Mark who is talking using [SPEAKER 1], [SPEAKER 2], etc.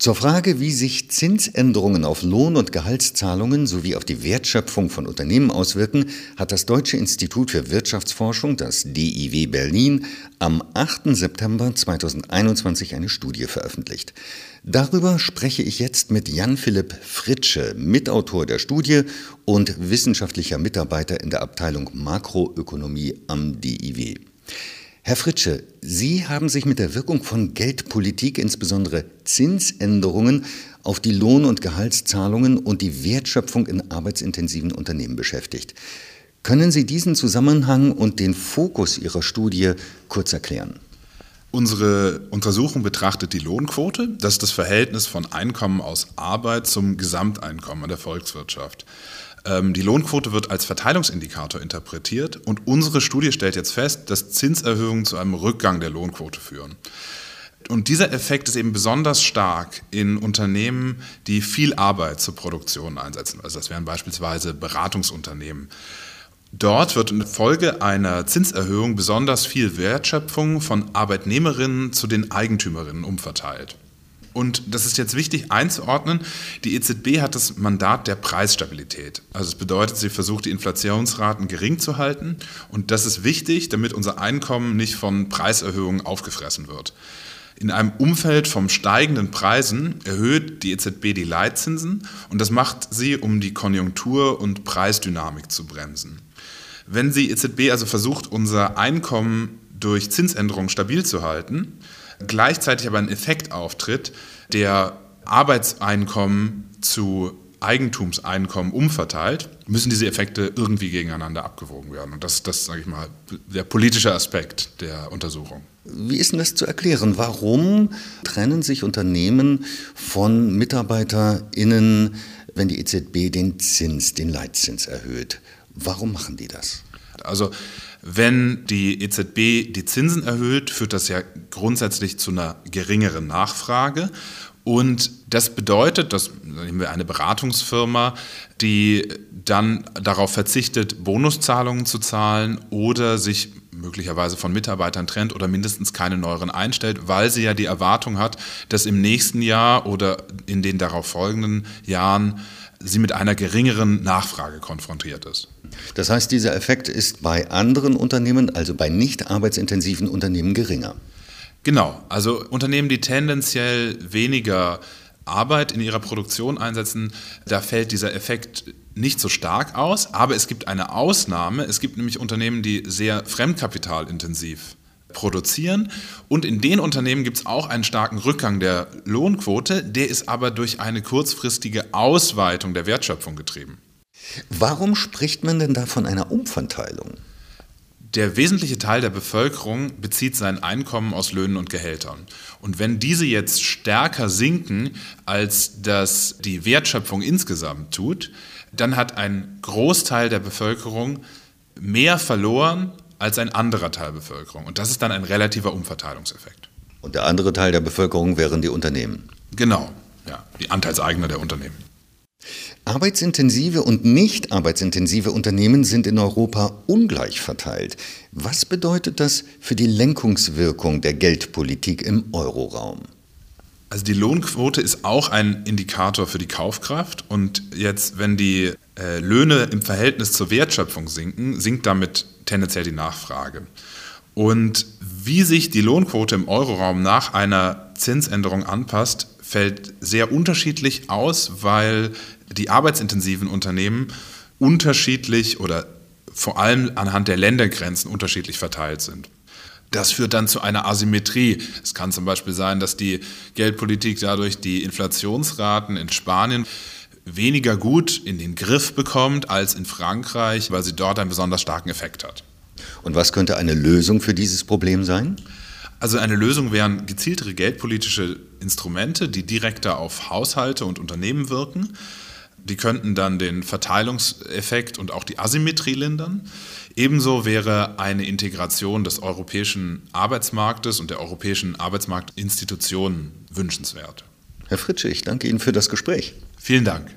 [SPEAKER 1] Zur Frage, wie sich Zinsänderungen auf Lohn- und Gehaltszahlungen sowie auf die Wertschöpfung von Unternehmen auswirken, hat das Deutsche Institut für Wirtschaftsforschung, das DIW Berlin, am 8. September 2021 eine Studie veröffentlicht. Darüber spreche ich jetzt mit Jan-Philipp Fritsche, Mitautor der Studie und wissenschaftlicher Mitarbeiter in der Abteilung Makroökonomie am DIW. Herr Fritsche, Sie haben sich mit der Wirkung von Geldpolitik, insbesondere Zinsänderungen, auf die Lohn- und Gehaltszahlungen und die Wertschöpfung in arbeitsintensiven Unternehmen beschäftigt. Können Sie diesen Zusammenhang und den Fokus Ihrer Studie kurz erklären?
[SPEAKER 2] Unsere Untersuchung betrachtet die Lohnquote. Das ist das Verhältnis von Einkommen aus Arbeit zum Gesamteinkommen der Volkswirtschaft. Ähm, die Lohnquote wird als Verteilungsindikator interpretiert und unsere Studie stellt jetzt fest, dass Zinserhöhungen zu einem Rückgang der Lohnquote führen. Und dieser Effekt ist eben besonders stark in Unternehmen, die viel Arbeit zur Produktion einsetzen. Also das wären beispielsweise Beratungsunternehmen. Dort wird in Folge einer Zinserhöhung besonders viel Wertschöpfung von Arbeitnehmerinnen zu den Eigentümerinnen umverteilt. Und das ist jetzt wichtig einzuordnen. Die EZB hat das Mandat der Preisstabilität. Also es bedeutet, sie versucht, die Inflationsraten gering zu halten. Und das ist wichtig, damit unser Einkommen nicht von Preiserhöhungen aufgefressen wird. In einem Umfeld von steigenden Preisen erhöht die EZB die Leitzinsen und das macht sie, um die Konjunktur- und Preisdynamik zu bremsen. Wenn die EZB also versucht, unser Einkommen durch Zinsänderungen stabil zu halten, gleichzeitig aber ein Effekt auftritt, der Arbeitseinkommen zu Eigentumseinkommen umverteilt, müssen diese Effekte irgendwie gegeneinander abgewogen werden. Und das ist, das, sage ich mal, der politische Aspekt der Untersuchung.
[SPEAKER 1] Wie ist denn das zu erklären? Warum trennen sich Unternehmen von MitarbeiterInnen, wenn die EZB den Zins, den Leitzins erhöht? Warum machen die das?
[SPEAKER 2] Also wenn die EZB die Zinsen erhöht, führt das ja grundsätzlich zu einer geringeren Nachfrage. Und das bedeutet, dass nehmen wir eine Beratungsfirma, die dann darauf verzichtet, Bonuszahlungen zu zahlen oder sich möglicherweise von Mitarbeitern trennt oder mindestens keine neueren einstellt, weil sie ja die Erwartung hat, dass im nächsten Jahr oder in den darauf folgenden Jahren sie mit einer geringeren Nachfrage konfrontiert ist.
[SPEAKER 1] Das heißt, dieser Effekt ist bei anderen Unternehmen, also bei nicht arbeitsintensiven Unternehmen, geringer.
[SPEAKER 2] Genau, also Unternehmen, die tendenziell weniger Arbeit in ihrer Produktion einsetzen, da fällt dieser Effekt nicht so stark aus, aber es gibt eine Ausnahme. Es gibt nämlich Unternehmen, die sehr fremdkapitalintensiv produzieren. Und in den Unternehmen gibt es auch einen starken Rückgang der Lohnquote, der ist aber durch eine kurzfristige Ausweitung der Wertschöpfung getrieben.
[SPEAKER 1] Warum spricht man denn da von einer Umverteilung?
[SPEAKER 2] Der wesentliche Teil der Bevölkerung bezieht sein Einkommen aus Löhnen und Gehältern. Und wenn diese jetzt stärker sinken, als das die Wertschöpfung insgesamt tut, dann hat ein Großteil der Bevölkerung mehr verloren als ein anderer Teil der Bevölkerung. Und das ist dann ein relativer Umverteilungseffekt.
[SPEAKER 1] Und der andere Teil der Bevölkerung wären die Unternehmen.
[SPEAKER 2] Genau, ja, die Anteilseigner der Unternehmen.
[SPEAKER 1] Arbeitsintensive und nicht arbeitsintensive Unternehmen sind in Europa ungleich verteilt. Was bedeutet das für die Lenkungswirkung der Geldpolitik im Euroraum?
[SPEAKER 2] Also die Lohnquote ist auch ein Indikator für die Kaufkraft und jetzt, wenn die äh, Löhne im Verhältnis zur Wertschöpfung sinken, sinkt damit tendenziell die Nachfrage. Und wie sich die Lohnquote im Euroraum nach einer Zinsänderung anpasst, fällt sehr unterschiedlich aus, weil die arbeitsintensiven Unternehmen unterschiedlich oder vor allem anhand der Ländergrenzen unterschiedlich verteilt sind. Das führt dann zu einer Asymmetrie. Es kann zum Beispiel sein, dass die Geldpolitik dadurch die Inflationsraten in Spanien weniger gut in den Griff bekommt als in Frankreich, weil sie dort einen besonders starken Effekt hat.
[SPEAKER 1] Und was könnte eine Lösung für dieses Problem sein?
[SPEAKER 2] Also eine Lösung wären gezieltere geldpolitische Instrumente, die direkter auf Haushalte und Unternehmen wirken. Die könnten dann den Verteilungseffekt und auch die Asymmetrie lindern. Ebenso wäre eine Integration des europäischen Arbeitsmarktes und der europäischen Arbeitsmarktinstitutionen wünschenswert.
[SPEAKER 1] Herr Fritsche, ich danke Ihnen für das Gespräch.
[SPEAKER 2] Vielen Dank.